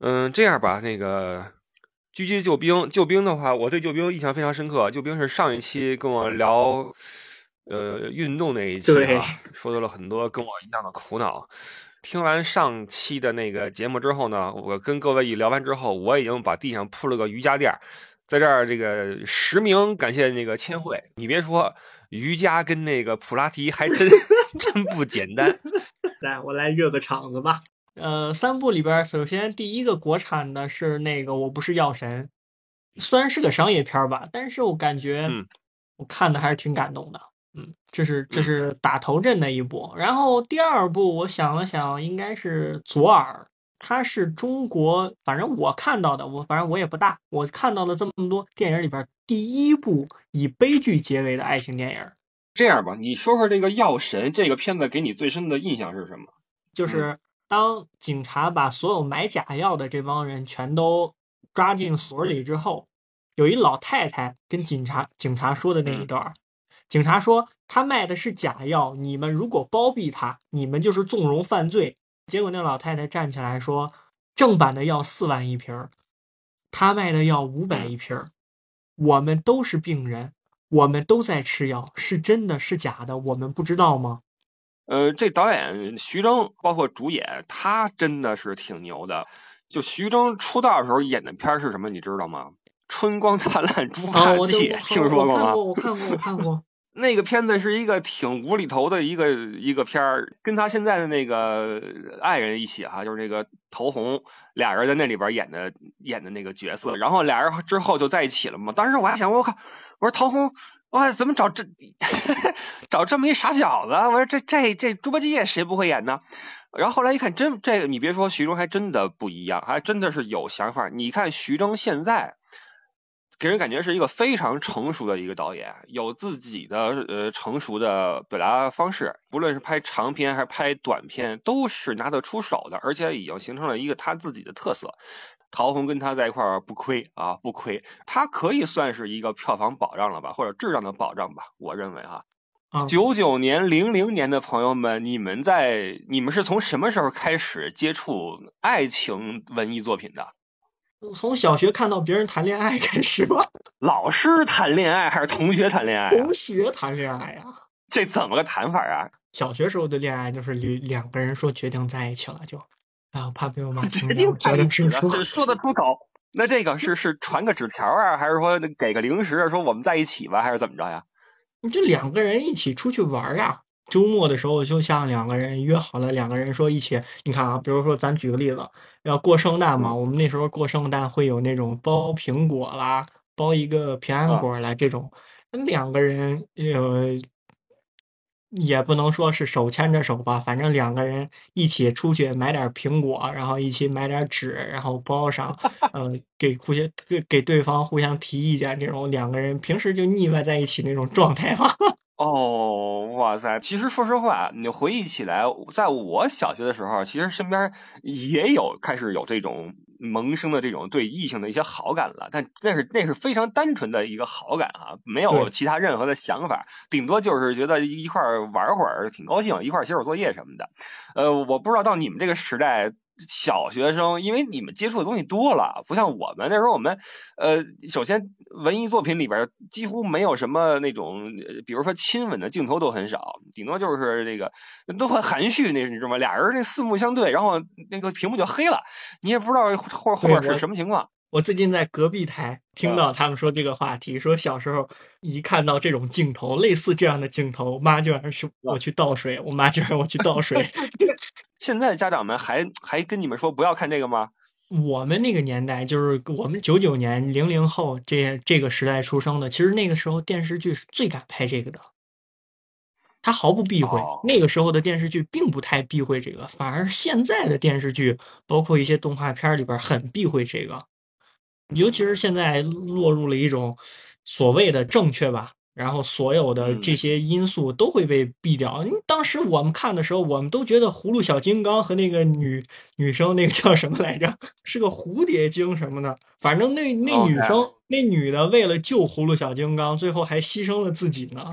嗯，这样吧，那个狙击救兵，救兵的话，我对救兵印象非常深刻。救兵是上一期跟我聊，呃，运动那一期啊，说到了很多跟我一样的苦恼。听完上期的那个节目之后呢，我跟各位一聊完之后，我已经把地上铺了个瑜伽垫，在这儿这个实名感谢那个千惠。你别说，瑜伽跟那个普拉提还真 真不简单。来，我来热个场子吧。呃，三部里边，首先第一个国产的是那个《我不是药神》，虽然是个商业片吧，但是我感觉，我看的还是挺感动的。嗯，这是这是打头阵的一部。然后第二部，我想了想，应该是《左耳》，它是中国，反正我看到的，我反正我也不大，我看到了这么多电影里边第一部以悲剧结尾的爱情电影。这样吧，你说说这个《药神》这个片子给你最深的印象是什么？就是。当警察把所有买假药的这帮人全都抓进所里之后，有一老太太跟警察警察说的那一段警察说他卖的是假药，你们如果包庇他，你们就是纵容犯罪。结果那老太太站起来说，正版的药四万一瓶他卖的药五百一瓶我们都是病人，我们都在吃药，是真的是假的，我们不知道吗？呃，这导演徐峥，包括主演，他真的是挺牛的。就徐峥出道的时候演的片是什么，你知道吗？《春光灿烂猪八戒》，听说过吗？我看过，我看过，我看过。那个片子是一个挺无厘头的一个一个片儿，跟他现在的那个爱人一起哈，就是那个陶虹，俩人在那里边演的演的那个角色。然后俩人之后就在一起了嘛。当时我还想，我靠，我说陶虹。哇，怎么找这 找这么一傻小子？我说这这这猪八戒谁不会演呢？然后后来一看，真这个你别说，徐峥还真的不一样，还真的是有想法。你看徐峥现在给人感觉是一个非常成熟的一个导演，有自己的呃成熟的表达方式，不论是拍长片还是拍短片，都是拿得出手的，而且已经形成了一个他自己的特色。陶虹跟他在一块儿不亏啊，不亏，他可以算是一个票房保障了吧，或者质量的保障吧，我认为哈。九九年、零零年的朋友们，你们在你们是从什么时候开始接触爱情文艺作品的？从小学看到别人谈恋爱开始吧。老师谈恋爱还是同学谈恋爱？同学谈恋爱呀？这怎么个谈法啊？小学时候的恋爱就是两两个人说决定在一起了就。啊，怕被我妈决定决定是说说得出口。那这个是是传个纸条啊，还是说给个零食，说我们在一起吧，还是怎么着呀？你这两个人一起出去玩呀？周末的时候，就像两个人约好了，两个人说一起。你看啊，比如说咱举个例子，要过圣诞嘛，我们那时候过圣诞会有那种包苹果啦，包一个平安果啦这种，两个人呃。也不能说是手牵着手吧，反正两个人一起出去买点苹果，然后一起买点纸，然后包上，呃，给互相给给对方互相提意见，这种两个人平时就腻歪在一起那种状态嘛。哦，哇塞！其实说实话，你回忆起来，在我小学的时候，其实身边也有开始有这种。萌生的这种对异性的一些好感了，但那是那是非常单纯的一个好感啊，没有其他任何的想法，顶多就是觉得一块玩会儿挺高兴，一块写会作业什么的。呃，我不知道到你们这个时代。小学生，因为你们接触的东西多了，不像我们那时候，我们，呃，首先文艺作品里边几乎没有什么那种，比如说亲吻的镜头都很少，顶多就是这个都很含蓄，那你知道吗？俩人那四目相对，然后那个屏幕就黑了，你也不知道后后边是什么情况。我最近在隔壁台听到他们说这个话题，说小时候一看到这种镜头，类似这样的镜头，妈就让去我去倒水，我妈就让我去倒水。现在家长们还还跟你们说不要看这个吗？我们那个年代就是我们九九年零零后这这个时代出生的，其实那个时候电视剧是最敢拍这个的，他毫不避讳。那个时候的电视剧并不太避讳这个，反而现在的电视剧，包括一些动画片里边很避讳这个。尤其是现在落入了一种所谓的正确吧，然后所有的这些因素都会被毙掉。当时我们看的时候，我们都觉得葫芦小金刚和那个女女生那个叫什么来着，是个蝴蝶精什么的。反正那那女生那女的为了救葫芦小金刚，最后还牺牲了自己呢。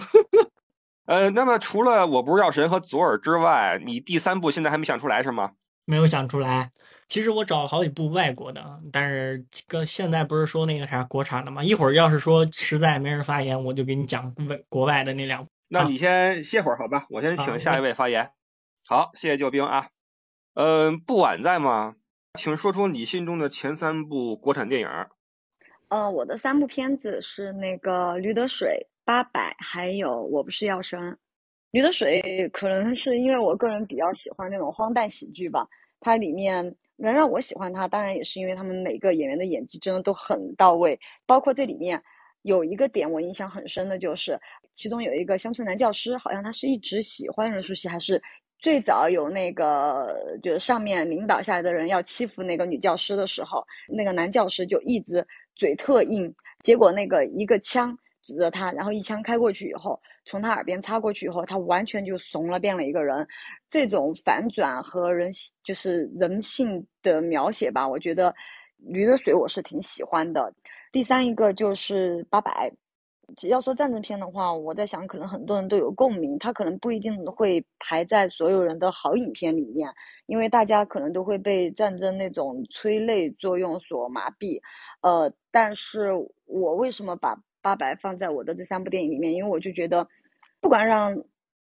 呃，那么除了我不是药神和左耳之外，你第三部现在还没想出来是吗？没有想出来。其实我找了好几部外国的，但是跟现在不是说那个啥国产的吗？一会儿要是说实在没人发言，我就给你讲外国外的那两部。那你先歇会儿好吧，我先请下一位发言。好，谢谢救兵啊。嗯，不晚在吗？请说出你心中的前三部国产电影。呃，我的三部片子是那个《驴得水》《八佰》，还有《我不是药神》。《驴得水》可能是因为我个人比较喜欢那种荒诞喜剧吧，它里面能让我喜欢它，当然也是因为他们每个演员的演技真的都很到位。包括这里面有一个点我印象很深的就是，其中有一个乡村男教师，好像他是一直喜欢任素汐，还是最早有那个就是上面领导下来的人要欺负那个女教师的时候，那个男教师就一直。嘴特硬，结果那个一个枪指着他，然后一枪开过去以后，从他耳边插过去以后，他完全就怂了，变了一个人。这种反转和人就是人性的描写吧，我觉得《驴得水》我是挺喜欢的。第三一个就是《八佰》。要说战争片的话，我在想，可能很多人都有共鸣，它可能不一定会排在所有人的好影片里面，因为大家可能都会被战争那种催泪作用所麻痹。呃，但是我为什么把《八百》放在我的这三部电影里面？因为我就觉得，不管让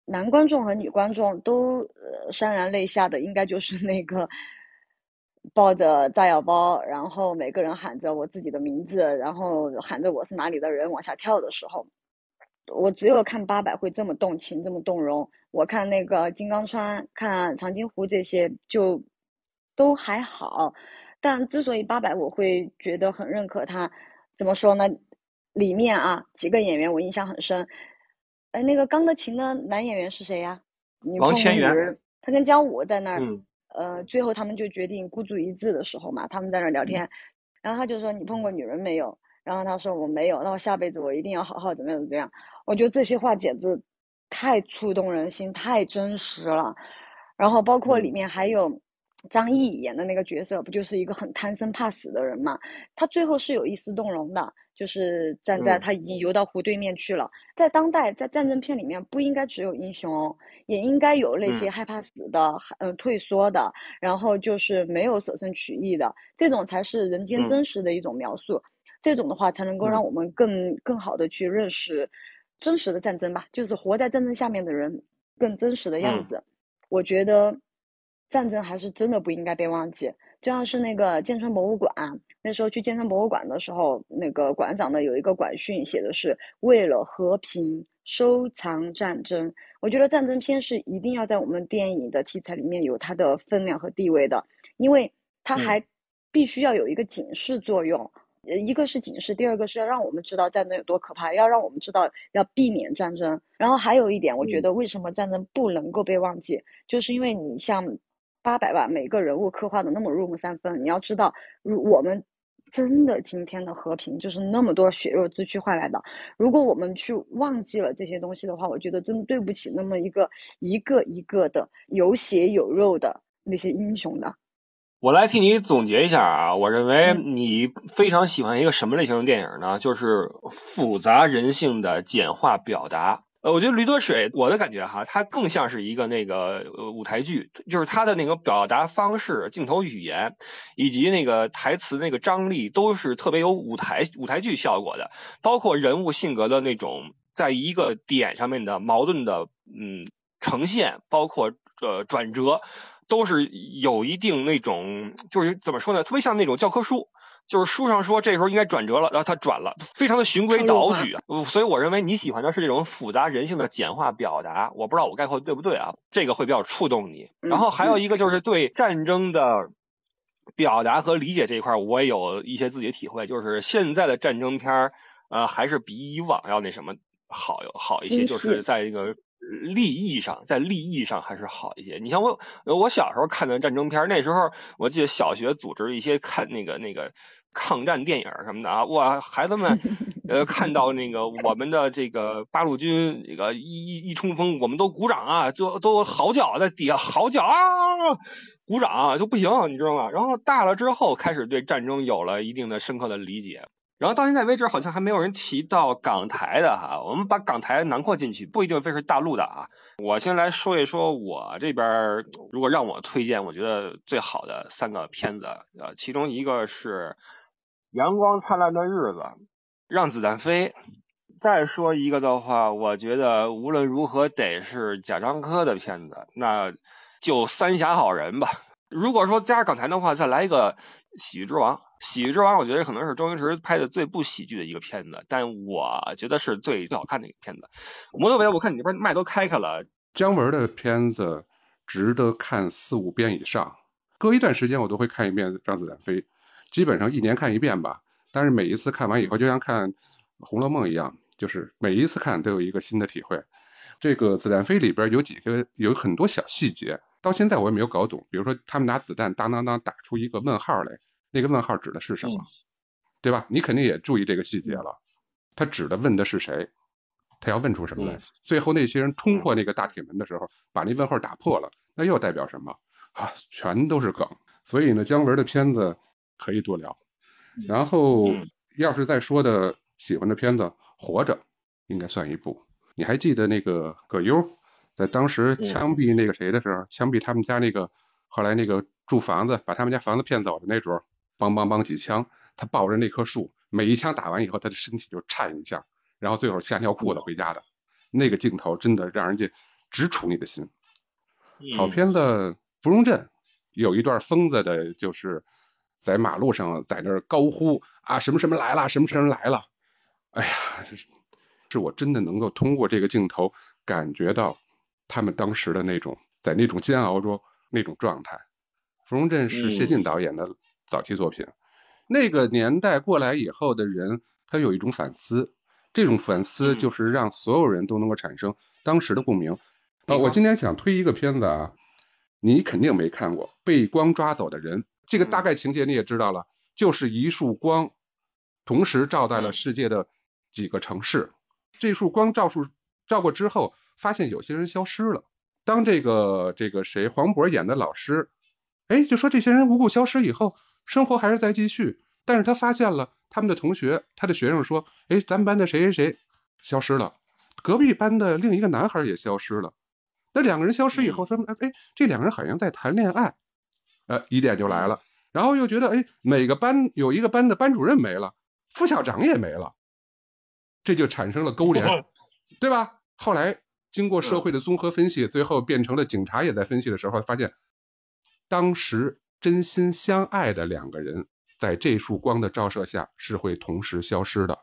男观众和女观众都呃潸然泪下的，应该就是那个。抱着炸药包，然后每个人喊着我自己的名字，然后喊着我是哪里的人往下跳的时候，我只有看八百会这么动情，这么动容。我看那个金刚川、看长津湖这些就都还好，但之所以八百我会觉得很认可他，怎么说呢？里面啊几个演员我印象很深，哎，那个钢的琴的男演员是谁呀？王千源，他跟姜武在那儿。呃，最后他们就决定孤注一掷的时候嘛，他们在那儿聊天，然后他就说：“你碰过女人没有？”然后他说：“我没有。”那我下辈子我一定要好好怎么样怎么样。我觉得这些话简直太触动人心，太真实了。然后包括里面还有。张译演的那个角色不就是一个很贪生怕死的人嘛？他最后是有一丝动容的，就是站在他已经游到湖对面去了。在当代，在战争片里面不应该只有英雄，也应该有那些害怕死的、呃退缩的，然后就是没有舍身取义的，这种才是人间真实的一种描述。这种的话才能够让我们更更好的去认识真实的战争吧，就是活在战争下面的人更真实的样子。我觉得。战争还是真的不应该被忘记，就像是那个建川博物馆，那时候去建川博物馆的时候，那个馆长呢有一个馆训，写的是为了和平收藏战争。我觉得战争片是一定要在我们电影的题材里面有它的分量和地位的，因为它还必须要有一个警示作用。呃，一个是警示，第二个是要让我们知道战争有多可怕，要让我们知道要避免战争。然后还有一点，我觉得为什么战争不能够被忘记，就是因为你像。八百万，每个人物刻画的那么入木三分。你要知道，如我们真的今天的和平就是那么多血肉之躯换来的。如果我们去忘记了这些东西的话，我觉得真对不起那么一个一个一个的有血有肉的那些英雄的。我来替你总结一下啊，我认为你非常喜欢一个什么类型的电影呢？就是复杂人性的简化表达。呃，我觉得《驴得水》，我的感觉哈，它更像是一个那个呃舞台剧，就是它的那个表达方式、镜头语言以及那个台词那个张力，都是特别有舞台舞台剧效果的。包括人物性格的那种在一个点上面的矛盾的嗯呈现，包括呃转折，都是有一定那种就是怎么说呢？特别像那种教科书。就是书上说这时候应该转折了，然后他转了，非常的循规蹈矩。所以我认为你喜欢的是这种复杂人性的简化表达。我不知道我概括对不对啊？这个会比较触动你。然后还有一个就是对战争的表达和理解这一块，我也有一些自己的体会。就是现在的战争片儿，呃，还是比以往要那什么好好一些，就是在这个。利益上，在利益上还是好一些。你像我，我小时候看的战争片，那时候我记得小学组织一些看那个那个抗战电影什么的啊，哇，孩子们，呃，看到那个我们的这个八路军那个一一一冲锋，我们都鼓掌啊，就都嚎叫在底下嚎叫啊，鼓掌就不行，你知道吗？然后大了之后开始对战争有了一定的深刻的理解。然后到现在为止，好像还没有人提到港台的哈。我们把港台囊括进去，不一定非是大陆的啊。我先来说一说，我这边如果让我推荐，我觉得最好的三个片子，呃，其中一个是《阳光灿烂的日子》，《让子弹飞》。再说一个的话，我觉得无论如何得是贾樟柯的片子，那就《三峡好人》吧。如果说加上港台的话，再来一个《喜剧之王》。《喜剧之王》我觉得可能是周星驰拍的最不喜剧的一个片子，但我觉得是最最好看的一个片子。摩托维，我看你这边麦都开开了。姜文的片子值得看四五遍以上，隔一段时间我都会看一遍《让子弹飞》，基本上一年看一遍吧。但是每一次看完以后，就像看《红楼梦》一样，就是每一次看都有一个新的体会。这个《子弹飞》里边有几个有很多小细节，到现在我也没有搞懂。比如说，他们拿子弹当当当打出一个问号来。那个问号指的是什么，对吧？你肯定也注意这个细节了。他指的问的是谁？他要问出什么来？最后那些人冲破那个大铁门的时候，把那问号打破了，那又代表什么？啊，全都是梗。所以呢，姜文的片子可以多聊。然后要是再说的喜欢的片子，《活着》应该算一部。你还记得那个葛优在当时枪毙那个谁的时候，枪毙他们家那个后来那个住房子把他们家房子骗走的那主？梆梆梆几枪，他抱着那棵树，每一枪打完以后，他的身体就颤一下，然后最后吓尿裤子回家的，那个镜头真的让人家直杵你的心。好片子《芙蓉镇》有一段疯子的，就是在马路上在那儿高呼啊什么什么来了，什么什么来了。哎呀，是我真的能够通过这个镜头感觉到他们当时的那种在那种煎熬中那种状态。《芙蓉镇》是谢晋导演的。早期作品，那个年代过来以后的人，他有一种反思，这种反思就是让所有人都能够产生当时的共鸣。啊，我今天想推一个片子啊，你肯定没看过《被光抓走的人》，这个大概情节你也知道了，就是一束光同时照在了世界的几个城市，这束光照出照过之后，发现有些人消失了。当这个这个谁黄渤演的老师，哎，就说这些人无故消失以后。生活还是在继续，但是他发现了他们的同学，他的学生说：“哎，咱们班的谁谁谁消失了，隔壁班的另一个男孩也消失了。”那两个人消失以后，说：“哎，这两个人好像在谈恋爱。”呃，疑点就来了。然后又觉得：“哎，每个班有一个班的班主任没了，副校长也没了，这就产生了勾连，对吧？”后来经过社会的综合分析，最后变成了警察也在分析的时候，发现当时。真心相爱的两个人，在这束光的照射下是会同时消失的。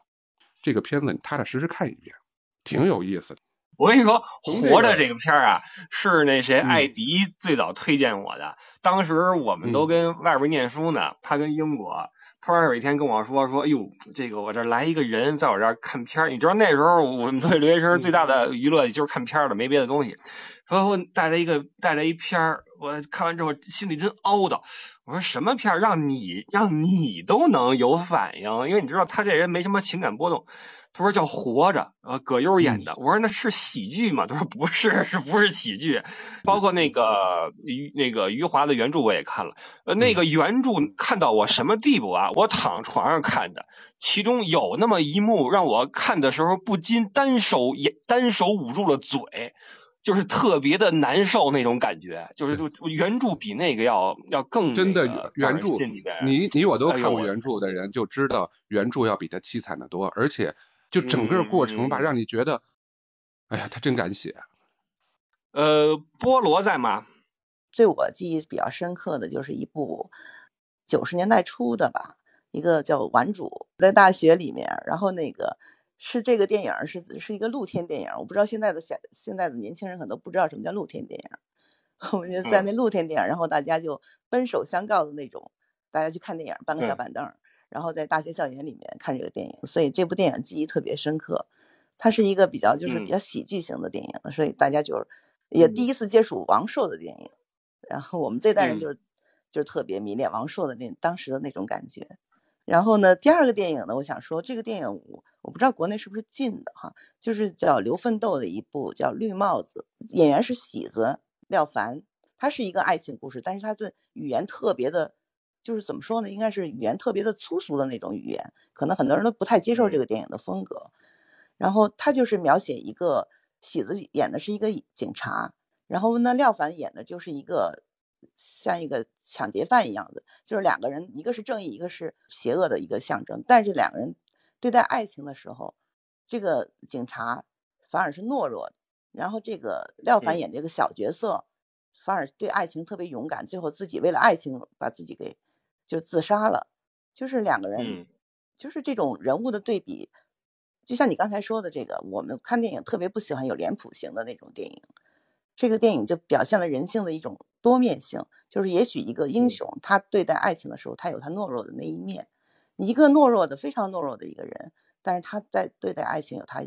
这个片子你踏踏实实看一遍，挺有意思的。我跟你说，《活着》这个片儿啊，是那谁艾迪最早推荐我的。当时我们都跟外边念书呢，他跟英国。突然有一天跟我说说，哎呦，这个我这来一个人在我这儿看片儿。你知道那时候我们作为留学生最大的娱乐就是看片儿了，没别的东西。说我带来一个带来一片儿，我看完之后心里真凹的。我说什么片儿让你让你都能有反应？因为你知道他这人没什么情感波动。他说叫活着，呃，葛优演的。我说那是喜剧吗？他说不是，是不是喜剧？包括那个余那个余华的原著我也看了，呃，那个原著看到我什么地步啊？我躺床上看的，其中有那么一幕让我看的时候不禁单手也单手捂住了嘴，就是特别的难受那种感觉。就是就原著比那个要要更真的原著，你你我都看过原著的人就知道原著要比他凄惨的多，而且。就整个过程吧，让你觉得，哎呀，他真敢写。呃，菠萝在吗？对我记忆比较深刻的就是一部九十年代初的吧，一个叫《顽主》在大学里面，然后那个是这个电影是是一个露天电影，我不知道现在的小现在的年轻人可能都不知道什么叫露天电影。我们就在那露天电影，然后大家就奔手相告的那种，大家去看电影，搬个小板凳。然后在大学校园里面看这个电影，所以这部电影记忆特别深刻。它是一个比较就是比较喜剧型的电影，所以大家就是也第一次接触王朔的电影。然后我们这代人就是就是特别迷恋王朔的那当时的那种感觉。然后呢，第二个电影呢，我想说这个电影我我不知道国内是不是禁的哈，就是叫刘奋斗的一部叫《绿帽子》，演员是喜子廖凡，他是一个爱情故事，但是他的语言特别的。就是怎么说呢？应该是语言特别的粗俗的那种语言，可能很多人都不太接受这个电影的风格。然后他就是描写一个喜子演的是一个警察，然后呢廖凡演的就是一个像一个抢劫犯一样的，就是两个人一个是正义，一个是邪恶的一个象征。但是两个人对待爱情的时候，这个警察反而是懦弱，然后这个廖凡演这个小角色反而对爱情特别勇敢，最后自己为了爱情把自己给就自杀了。就是两个人，就是这种人物的对比。就像你刚才说的这个，我们看电影特别不喜欢有脸谱型的那种电影。这个电影就表现了人性的一种多面性，就是也许一个英雄他对待爱情的时候，他有他懦弱的那一面；一个懦弱的非常懦弱的一个人，但是他在对待爱情有他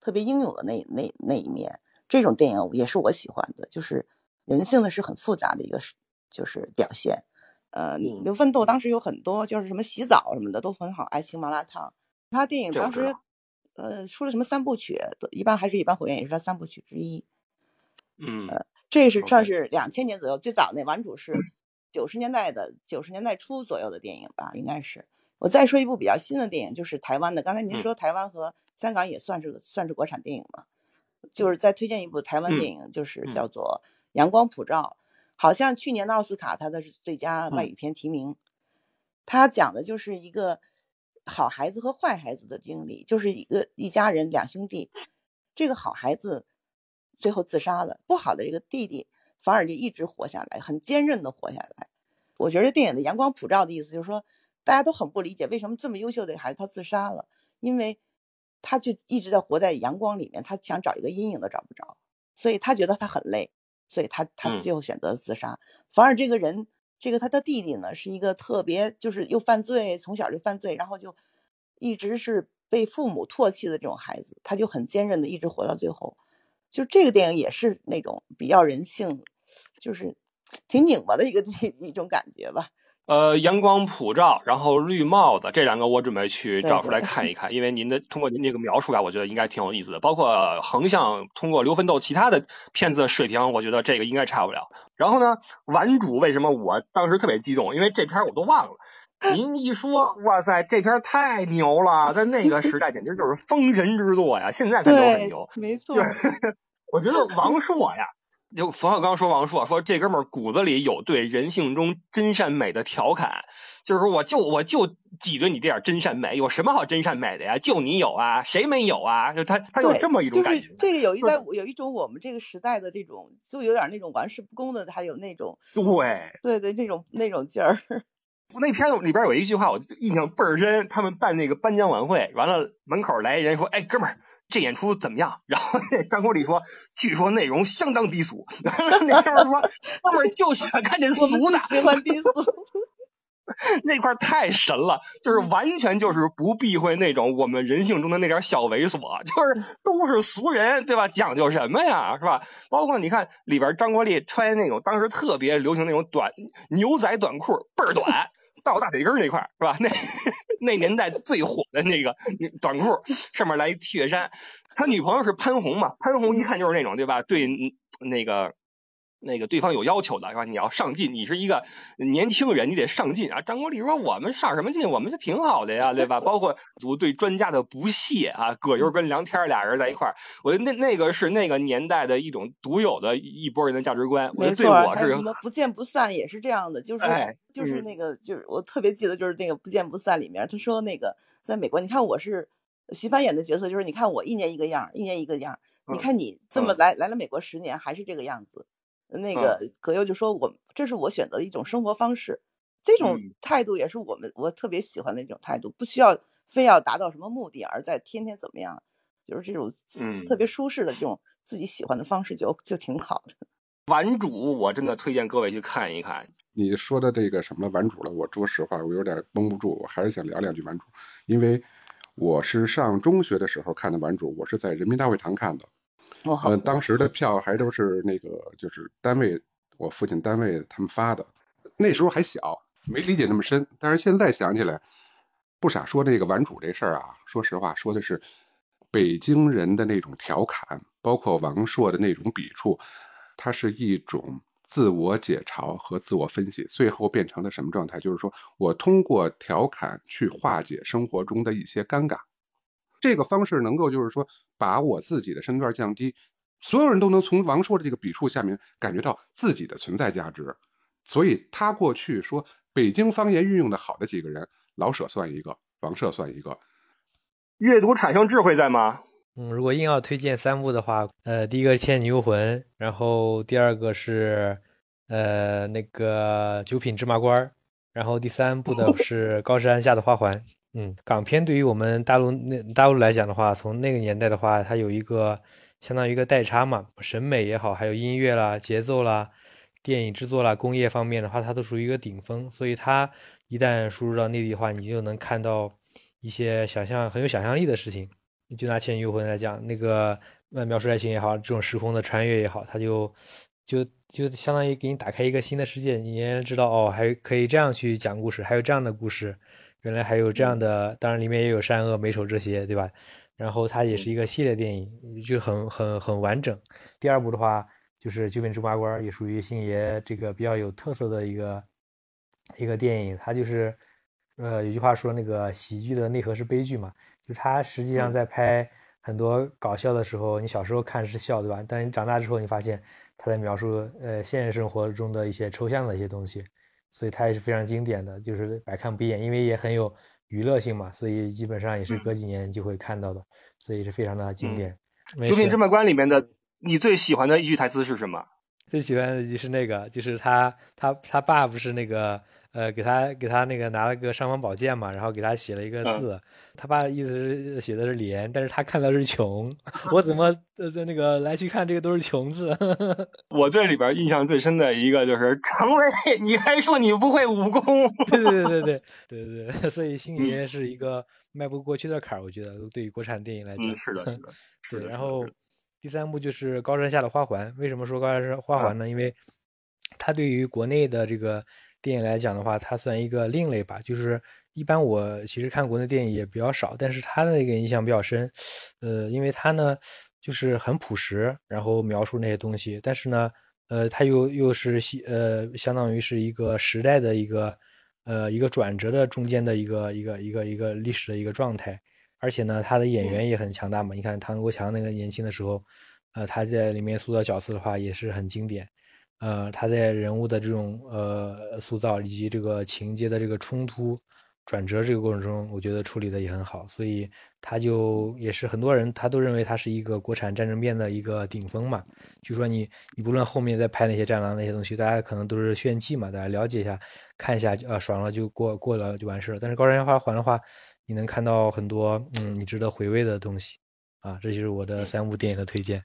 特别英勇的那那那一面。这种电影也是我喜欢的，就是人性的是很复杂的一个就是表现。呃，刘奋斗当时有很多就是什么洗澡什么的都很好，爱情麻辣烫。他电影当时，呃，出了什么三部曲？一般还是一般火焰，也是他三部曲之一。嗯，呃，这是算是两千年左右最早那《顽主》是九十年代的九十年代初左右的电影吧，应该是。我再说一部比较新的电影，就是台湾的。刚才您说台湾和香港也算是算是国产电影嘛？就是再推荐一部台湾电影，就是叫做《阳光普照》，好像去年的奥斯卡它的是最佳外语片提名。它讲的就是一个。好孩子和坏孩子的经历，就是一个一家人两兄弟，这个好孩子最后自杀了，不好的这个弟弟反而就一直活下来，很坚韧的活下来。我觉得电影的阳光普照的意思就是说，大家都很不理解为什么这么优秀的孩子他自杀了，因为他就一直在活在阳光里面，他想找一个阴影都找不着，所以他觉得他很累，所以他他最后选择了自杀。反而这个人。这个他的弟弟呢，是一个特别就是又犯罪，从小就犯罪，然后就一直是被父母唾弃的这种孩子，他就很坚韧的一直活到最后。就这个电影也是那种比较人性，就是挺拧巴的一个 一种感觉吧。呃，阳光普照，然后绿帽子，这两个我准备去找出来看一看，因为您的通过您这个描述吧，我觉得应该挺有意思的。包括横向通过刘奋斗其他的片子的水平，我觉得这个应该差不了。然后呢，顽主为什么我当时特别激动？因为这片我都忘了。您一说，哇塞，这片太牛了，在那个时代简直就是封神之作呀！现在看都很牛，没错。我觉得 王朔呀。就冯小刚说王朔说这哥们儿骨子里有对人性中真善美的调侃，就是说我就我就挤兑你这点真善美，有什么好真善美的呀？就你有啊，谁没有啊？就他他有这么一种感觉。这个有一代有一种我们这个时代的这种，就有点那种玩世不恭的，还有那种对对对那种那种劲儿。那片子里边有一句话我印象倍儿深，他们办那个颁奖晚会，完了门口来人说：“哎，哥们儿。”这演出怎么样？然后那张国立说：“据说内容相当低俗。”那哥们说：“哥们就喜欢看这俗的，喜欢低俗。那块太神了，就是完全就是不避讳那种我们人性中的那点小猥琐，就是都是俗人，对吧？讲究什么呀，是吧？包括你看里边张国立穿那种当时特别流行那种短牛仔短裤，倍儿短。”到大腿根那块是吧？那那年代最火的那个短裤，上面来一 T 恤衫。他女朋友是潘虹嘛？潘虹一看就是那种对吧？对那个。那个对方有要求的是吧？你要上进，你是一个年轻人，你得上进啊！张国立说：“我们上什么进？我们是挺好的呀，对吧？”包括对专家的不屑啊，葛优跟梁天俩人在一块儿，我觉得那那个是那个年代的一种独有的一波人的价值观。我对，我是什么不见不散也是这样的，就是就是那个就是我特别记得就是那个不见不散里面他说那个在美国，你看我是徐帆演的角色，就是你看我一年一个样，一年一个样，你看你这么来来了美国十年还是这个样子。那个葛优就说：“我这是我选择的一种生活方式，这种态度也是我们我特别喜欢的一种态度，不需要非要达到什么目的，而在天天怎么样，就是这种特别舒适的这种自己喜欢的方式就就挺好的。”顽主，我真的推荐各位去看一看。你说的这个什么顽主了，我说实话，我有点绷不住，我还是想聊两句顽主，因为我是上中学的时候看的顽主，我是在人民大会堂看的。嗯，当时的票还都是那个，就是单位，我父亲单位他们发的。那时候还小，没理解那么深。但是现在想起来，不傻说那个顽主这事儿啊。说实话，说的是北京人的那种调侃，包括王朔的那种笔触，它是一种自我解嘲和自我分析，最后变成了什么状态？就是说我通过调侃去化解生活中的一些尴尬，这个方式能够就是说把我自己的身段降低，所有人都能从王朔的这个笔触下面感觉到自己的存在价值。所以他过去说北京方言运用的好的几个人，老舍算一个，王朔算一个。阅读产生智慧在吗？嗯，如果硬要推荐三部的话，呃，第一个是《倩女幽魂》，然后第二个是呃那个《九品芝麻官》，然后第三部的是《高山下的花环》。嗯，港片对于我们大陆那大陆来讲的话，从那个年代的话，它有一个相当于一个代差嘛，审美也好，还有音乐啦、节奏啦、电影制作啦、工业方面的话，它都属于一个顶峰。所以它一旦输入到内地的话，你就能看到。一些想象很有想象力的事情，就拿《倩女幽魂》来讲，那个呃描述爱情也好，这种时空的穿越也好，它就就就相当于给你打开一个新的世界，你也知道哦，还可以这样去讲故事，还有这样的故事，原来还有这样的，当然里面也有善恶美丑这些，对吧？然后它也是一个系列电影，就很很很完整。第二部的话，就是《九品芝麻官》，也属于星爷这个比较有特色的一个一个电影，它就是。呃，有句话说，那个喜剧的内核是悲剧嘛，就他实际上在拍很多搞笑的时候，你小时候看是笑，对吧？但你长大之后，你发现他在描述呃现实生活中的一些抽象的一些东西，所以他也是非常经典的，就是百看不厌，因为也很有娱乐性嘛，所以基本上也是隔几年就会看到的，所以是非常的经典。九品芝麻官里面的你最喜欢的一句台词是什么？最喜欢的就是那个，就是他他他爸不是那个。呃，给他给他那个拿了个尚方宝剑嘛，然后给他写了一个字，他爸的意思是写的是廉，但是他看到是穷，我怎么呃那个来去看这个都是穷字。我对里边印象最深的一个就是成为，你还说你不会武功？对对对对对对对，所以星爷是一个迈不过去的坎儿，我觉得对于国产电影来讲是的，是的。对，然后第三部就是高山下的花环，为什么说高山花环呢？因为他对于国内的这个。电影来讲的话，它算一个另类吧。就是一般我其实看国内电影也比较少，但是它的那个印象比较深。呃，因为它呢就是很朴实，然后描述那些东西，但是呢，呃，它又又是呃相当于是一个时代的一个呃一个转折的中间的一个一个一个一个历史的一个状态。而且呢，他的演员也很强大嘛。你看唐国强那个年轻的时候，呃，他在里面塑造角色的话也是很经典。呃，他在人物的这种呃塑造以及这个情节的这个冲突转折这个过程中，我觉得处理的也很好，所以他就也是很多人他都认为他是一个国产战争片的一个顶峰嘛。据说你你不论后面再拍那些战狼那些东西，大家可能都是炫技嘛，大家了解一下看一下呃爽了就过过了就完事了。但是高山花环的话，你能看到很多嗯你值得回味的东西啊，这就是我的三部电影的推荐。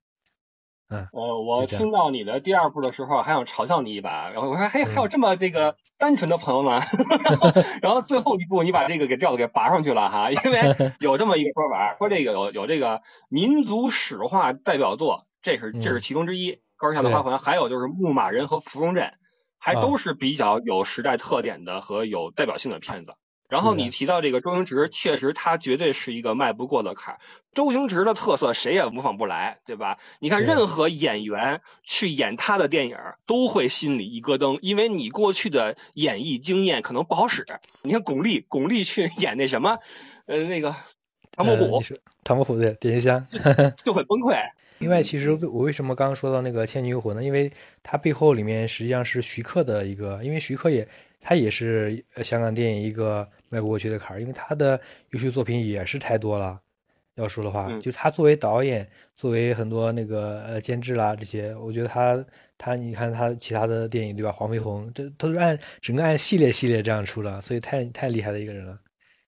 嗯，呃，我听到你的第二部的时候，还想嘲笑你一把，然后我说，嘿，还有这么这个单纯的朋友吗？然后最后一步，你把这个给调子给拔上去了哈，因为有这么一个说法，说这个有有这个民族史话代表作，这是这是其中之一，《高下的花环》，还有就是《牧马人》和《芙蓉镇》，还都是比较有时代特点的和有代表性的片子。然后你提到这个周星驰，确实他绝对是一个迈不过的坎儿。周星驰的特色谁也模仿不来，对吧？你看任何演员去演他的电影，都会心里一咯噔，因为你过去的演艺经验可能不好使。你看巩俐，巩俐去 演那什么，呃，那个唐伯虎，唐伯虎的点心香就很崩溃。另外，其实我为什么刚刚说到那个《倩女幽魂》呢？因为它背后里面实际上是徐克的一个，因为徐克也他也是香港电影一个。迈不过去的坎儿，因为他的优秀作品也是太多了。要说的话，就他作为导演，作为很多那个呃监制啦这些，我觉得他他你看他其他的电影对吧？黄飞鸿这都是按整个按系列系列这样出的，所以太太厉害的一个人了。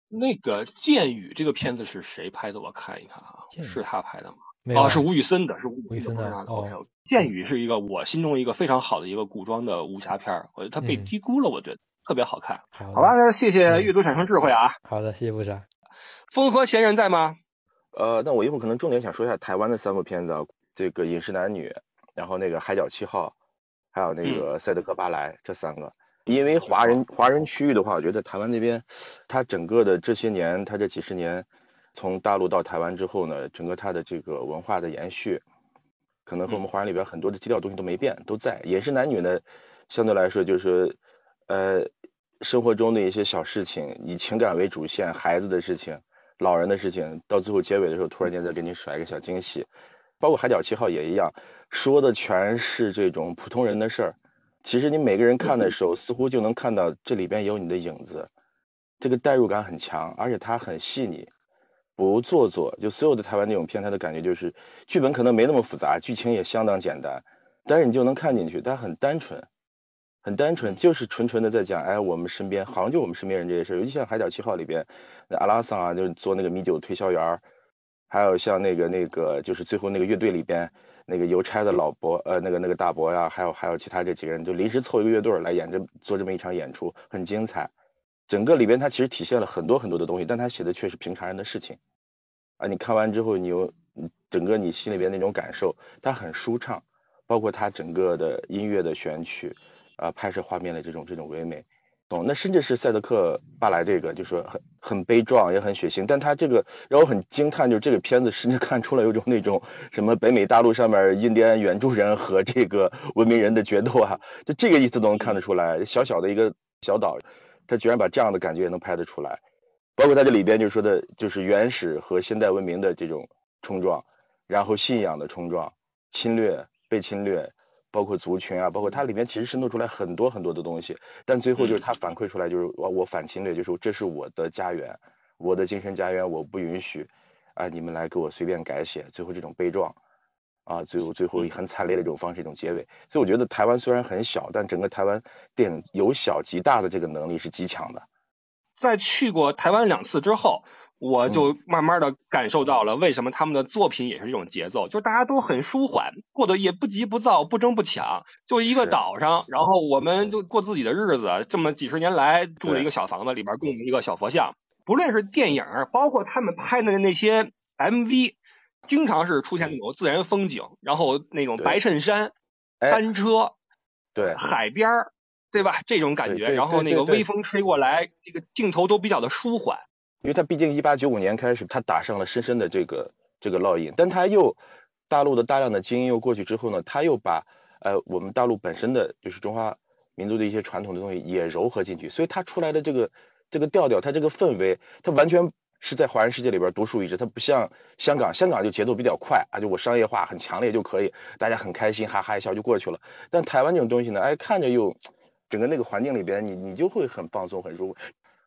那个《剑雨》这个片子是谁拍的？我看一看啊，是他拍的吗？哦，是吴宇森的，是吴宇森的。哦，《剑雨》是一个我心中一个非常好的一个古装的武侠片儿，我觉得他被低估了，我觉得。特别好看，好吧，那谢谢阅读产生智慧啊。好的，谢谢部长。风和闲人在吗？呃，那我一会儿可能重点想说一下台湾的三部片子，这个《饮食男女》，然后那个《海角七号》，还有那个《赛德克巴莱》这三个。因为华人华人区域的话，我觉得台湾那边，它整个的这些年，它这几十年，从大陆到台湾之后呢，整个它的这个文化的延续，可能和我们华人里边很多的基调东西都没变，都在。饮食男女呢，相对来说就是，呃，生活中的一些小事情，以情感为主线，孩子的事情、老人的事情，到最后结尾的时候，突然间再给你甩一个小惊喜。包括《海角七号》也一样，说的全是这种普通人的事儿。其实你每个人看的时候，似乎就能看到这里边有你的影子，这个代入感很强，而且它很细腻，不做作。就所有的台湾那种片，它的感觉就是剧本可能没那么复杂，剧情也相当简单，但是你就能看进去，它很单纯，很单纯，就是纯纯的在讲，哎，我们身边好像就我们身边人这些事儿。尤其像《海角七号》里边，阿拉桑啊，就是做那个米酒推销员儿。还有像那个那个，就是最后那个乐队里边那个邮差的老伯，呃，那个那个大伯呀，还有还有其他这几个人，就临时凑一个乐队来演这做这么一场演出，很精彩。整个里边他其实体现了很多很多的东西，但他写的却是平常人的事情。啊，你看完之后，你有整个你心里边那种感受，它很舒畅，包括他整个的音乐的选曲，啊，拍摄画面的这种这种唯美。懂，那甚至是赛德克巴莱这个，就是很很悲壮，也很血腥。但他这个让我很惊叹，就是这个片子甚至看出了有种那种什么北美大陆上面印第安原住人和这个文明人的决斗啊，就这个意思都能看得出来。小小的一个小岛，他居然把这样的感觉也能拍得出来。包括他这里边就说的，就是原始和现代文明的这种冲撞，然后信仰的冲撞，侵略被侵略。包括族群啊，包括它里面其实渗透出来很多很多的东西，但最后就是它反馈出来就是我我反侵略，就是这是我的家园，我的精神家园，我不允许啊你们来给我随便改写，最后这种悲壮啊，最后最后以很惨烈的一种方式一种结尾。所以我觉得台湾虽然很小，但整个台湾电影由小及大的这个能力是极强的。在去过台湾两次之后。我就慢慢的感受到了为什么他们的作品也是这种节奏，就是大家都很舒缓，过得也不急不躁，不争不抢，就一个岛上，然后我们就过自己的日子。这么几十年来住了一个小房子，里边供一个小佛像。不论是电影，包括他们拍的那些 MV，经常是出现那种自然风景，然后那种白衬衫、单车，对，海边对吧？这种感觉，然后那个微风吹过来，那个镜头都比较的舒缓。因为他毕竟一八九五年开始，他打上了深深的这个这个烙印，但他又大陆的大量的精英又过去之后呢，他又把呃我们大陆本身的就是中华民族的一些传统的东西也糅合进去，所以他出来的这个这个调调，他这个氛围，他完全是在华人世界里边独树一帜，他不像香港，香港就节奏比较快啊，就我商业化很强烈就可以，大家很开心，哈哈一笑就过去了。但台湾这种东西呢，哎，看着又整个那个环境里边，你你就会很放松，很舒服。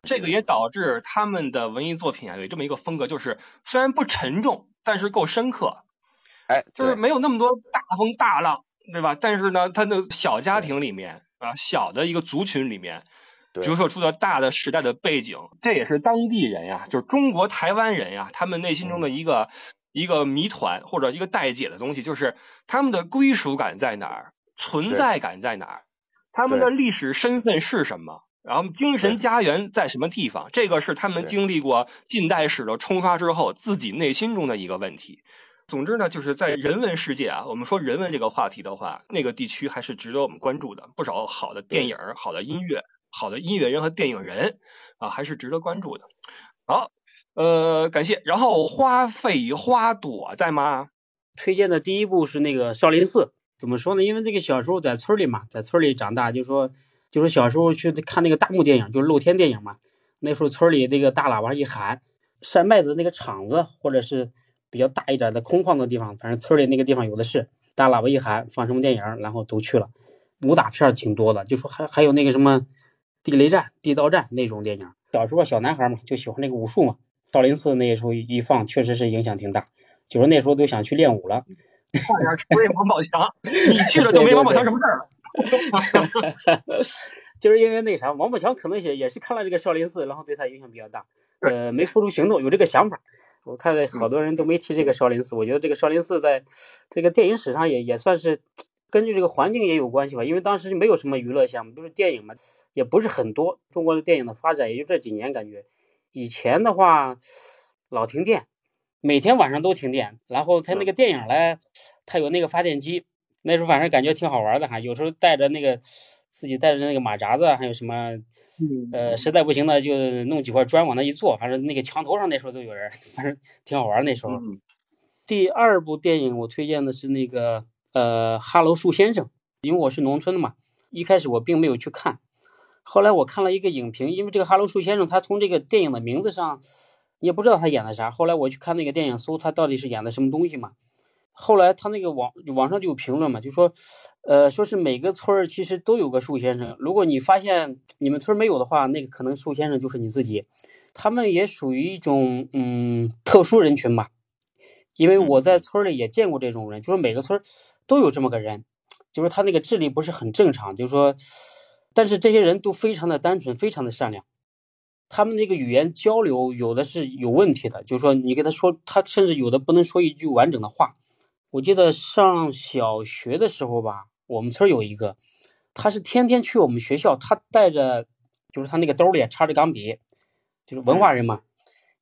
这个也导致他们的文艺作品啊有这么一个风格，就是虽然不沉重，但是够深刻，哎，就是没有那么多大风大浪，对吧？但是呢，他的小家庭里面啊，小的一个族群里面，折射出的大的时代的背景，这也是当地人呀，就是中国台湾人呀，他们内心中的一个一个谜团或者一个待解的东西，就是他们的归属感在哪儿，存在感在哪儿，他们的历史身份是什么？然后精神家园在什么地方？这个是他们经历过近代史的冲刷之后自己内心中的一个问题。总之呢，就是在人文世界啊，我们说人文这个话题的话，那个地区还是值得我们关注的。不少好的电影、好的音乐、好的音乐人和电影人啊，还是值得关注的。好，呃，感谢。然后花费花朵在吗？推荐的第一部是那个《少林寺》。怎么说呢？因为这个小时候在村里嘛，在村里长大，就说。就是小时候去看那个大幕电影，就是露天电影嘛。那时候村里那个大喇叭一喊，晒麦子那个场子，或者是比较大一点的空旷的地方，反正村里那个地方有的是。大喇叭一喊，放什么电影，然后都去了。武打片挺多的，就说还还有那个什么地雷战、地道战那种电影。小时候小男孩嘛，就喜欢那个武术嘛。少林寺那时候一放，确实是影响挺大，就是那时候都想去练武了。差点成为王宝强，你去了就没王宝强什么事儿了。就是因为那啥，王宝强可能也也是看了这个少林寺，然后对他影响比较大。呃，没付出行动，有这个想法。我看了好多人都没提这个少林寺，我觉得这个少林寺在这个电影史上也也算是根据这个环境也有关系吧。因为当时没有什么娱乐项目，就是电影嘛，也不是很多。中国的电影的发展也就这几年，感觉以前的话老停电。每天晚上都停电，然后他那个电影嘞，他有那个发电机，那时候反正感觉挺好玩的哈。有时候带着那个自己带着那个马扎子，还有什么，呃，实在不行呢，就弄几块砖往那一坐，反正那个墙头上那时候都有人，反正挺好玩那时候。第二部电影我推荐的是那个呃《哈喽树先生》，因为我是农村的嘛，一开始我并没有去看，后来我看了一个影评，因为这个《哈喽树先生》他从这个电影的名字上也不知道他演的啥，后来我去看那个电影搜他到底是演的什么东西嘛。后来他那个网网上就有评论嘛，就说，呃，说是每个村儿其实都有个树先生，如果你发现你们村没有的话，那个可能树先生就是你自己。他们也属于一种嗯特殊人群吧，因为我在村里也见过这种人，就是每个村都有这么个人，就是他那个智力不是很正常，就是说，但是这些人都非常的单纯，非常的善良，他们那个语言交流有的是有问题的，就是说你跟他说，他甚至有的不能说一句完整的话。我记得上小学的时候吧，我们村有一个，他是天天去我们学校，他带着，就是他那个兜里插着钢笔，就是文化人嘛，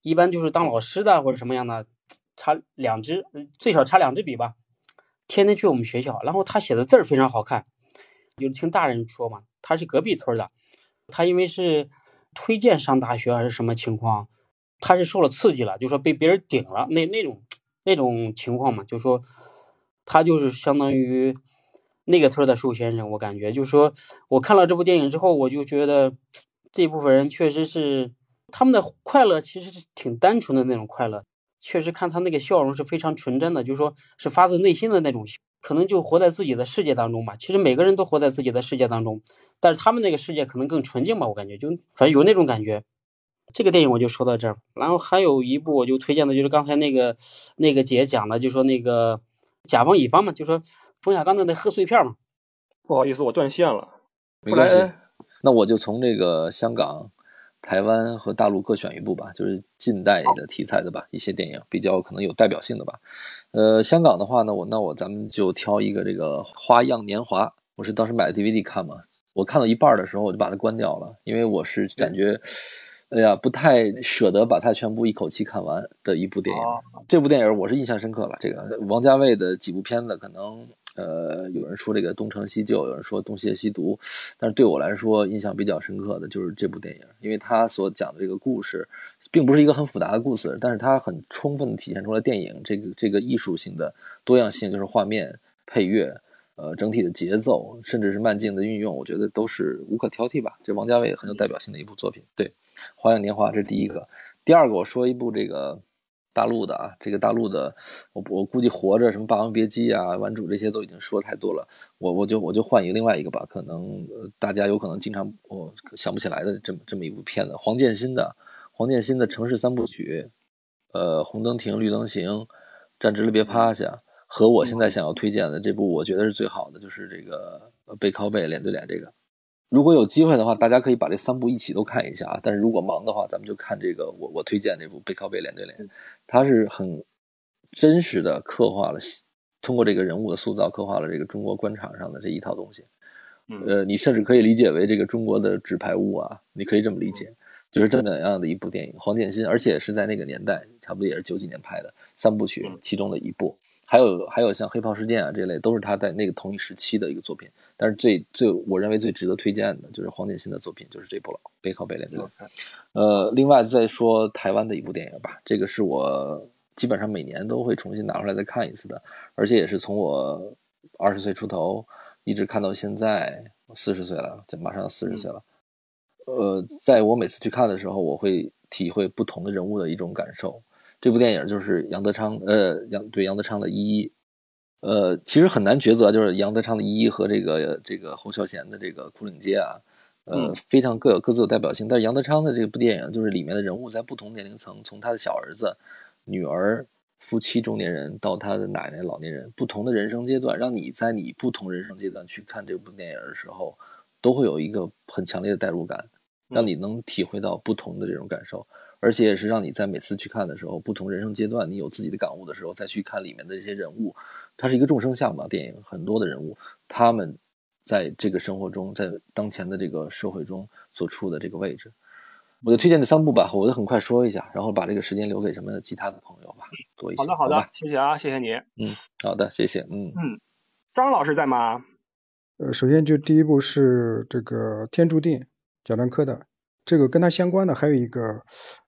一般就是当老师的或者什么样的，插两支，最少插两支笔吧，天天去我们学校，然后他写的字儿非常好看，就听大人说嘛，他是隔壁村的，他因为是推荐上大学还是什么情况，他是受了刺激了，就说被别人顶了那那种。那种情况嘛，就说他就是相当于那个村的树先生。我感觉就说，我看了这部电影之后，我就觉得这部分人确实是他们的快乐其实是挺单纯的那种快乐。确实看他那个笑容是非常纯真的，就说是发自内心的那种笑，可能就活在自己的世界当中吧。其实每个人都活在自己的世界当中，但是他们那个世界可能更纯净吧。我感觉就反正有那种感觉。这个电影我就说到这儿，然后还有一部我就推荐的，就是刚才那个那个姐讲的，就说那个甲方乙方嘛，就说冯小刚的那贺岁片嘛。不好意思，我断线了。没关系，那我就从这个香港、台湾和大陆各选一部吧，就是近代的题材的吧，一些电影比较可能有代表性的吧。呃，香港的话呢，我那我咱们就挑一个这个《花样年华》，我是当时买的 DVD 看嘛，我看到一半的时候我就把它关掉了，因为我是感觉。哎呀，不太舍得把它全部一口气看完的一部电影。这部电影我是印象深刻了。这个王家卫的几部片子，可能呃有人说这个东成西就，有人说东邪西毒，但是对我来说印象比较深刻的就是这部电影，因为他所讲的这个故事，并不是一个很复杂的故事，但是它很充分的体现出了电影这个这个艺术性的多样性，就是画面、配乐。呃，整体的节奏，甚至是慢镜的运用，我觉得都是无可挑剔吧。这王家卫很有代表性的一部作品。对，《花样年华》这是第一个。第二个，我说一部这个大陆的啊，这个大陆的，我我估计活着什么《霸王别姬》啊，《顽主》这些都已经说太多了。我我就我就换一个另外一个吧，可能大家有可能经常我想不起来的这么这么一部片子，黄建新的黄建新的城市三部曲，呃，《红灯停，绿灯行》，站直了别趴下。和我现在想要推荐的这部，我觉得是最好的，就是这个背靠背、脸对脸这个。如果有机会的话，大家可以把这三部一起都看一下啊。但是如果忙的话，咱们就看这个我我推荐这部背靠背、脸对脸，它是很真实的刻画了，通过这个人物的塑造，刻画了这个中国官场上的这一套东西。呃，你甚至可以理解为这个中国的纸牌屋啊，你可以这么理解，就是这么样的一部电影。黄建新，而且是在那个年代，差不多也是九几年拍的三部曲其中的一部。还有还有像黑袍事件啊这类，都是他在那个同一时期的一个作品。但是最最我认为最值得推荐的就是黄建新的作品，就是这部了《背靠背脸对脸》。呃，另外再说台湾的一部电影吧，这个是我基本上每年都会重新拿出来再看一次的，而且也是从我二十岁出头一直看到现在，四十岁了，就马上要四十岁了。呃，在我每次去看的时候，我会体会不同的人物的一种感受。这部电影就是杨德昌，呃，杨对杨德昌的一一，呃，其实很难抉择，就是杨德昌的一一和这个这个侯孝贤的这个苦岭街啊，呃，非常各有各自有代表性。但是杨德昌的这部电影，就是里面的人物在不同年龄层，从他的小儿子、女儿、夫妻、中年人到他的奶奶、老年人，不同的人生阶段，让你在你不同人生阶段去看这部电影的时候，都会有一个很强烈的代入感，让你能体会到不同的这种感受。而且也是让你在每次去看的时候，不同人生阶段，你有自己的感悟的时候，再去看里面的这些人物，它是一个众生相嘛。电影很多的人物，他们在这个生活中，在当前的这个社会中所处的这个位置，我就推荐这三部吧，我就很快说一下，然后把这个时间留给什么其他的朋友吧，多一些。好的，好的，谢谢啊，谢谢你。嗯，好的，谢谢。嗯嗯，张老师在吗？呃，首先就第一部是这个《天注定》，贾樟柯的。这个跟他相关的还有一个《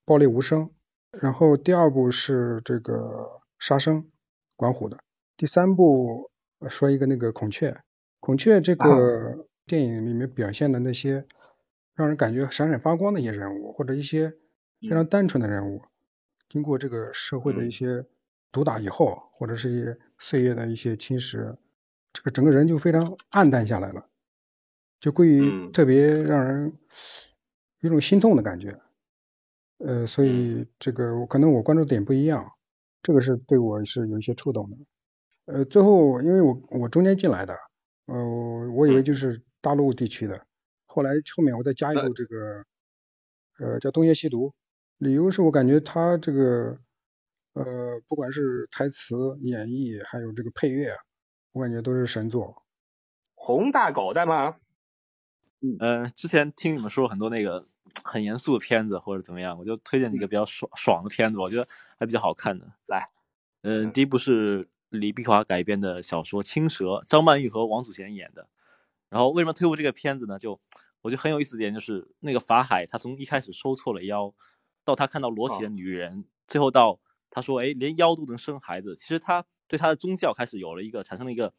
暴力无声》，然后第二部是这个《杀生》，管虎的。第三部说一个那个孔雀，孔雀这个电影里面表现的那些让人感觉闪闪发光的一些人物，或者一些非常单纯的人物，经过这个社会的一些毒打以后，或者是一些岁月的一些侵蚀，这个整个人就非常暗淡下来了，就归于特别让人有种心痛的感觉。呃，所以这个可能我关注点不一样，这个是对我是有一些触动的。呃，最后因为我我中间进来的，呃，我以为就是大陆地区的，后来后面我再加一部这个，呃，叫《东邪西毒》，理由是我感觉他这个，呃，不管是台词、演绎，还有这个配乐，我感觉都是神作。洪大狗在吗？嗯，呃，之前听你们说很多那个。很严肃的片子或者怎么样，我就推荐几个比较爽爽的片子，我觉得还比较好看的。来，嗯，第一部是李碧华改编的小说《青蛇》，张曼玉和王祖贤演的。然后为什么推过这个片子呢？就我觉得很有意思的点就是那个法海，他从一开始收错了妖，到他看到裸体的女人，最后到他说，哎，连妖都能生孩子。其实他对他的宗教开始有了一个产生了一个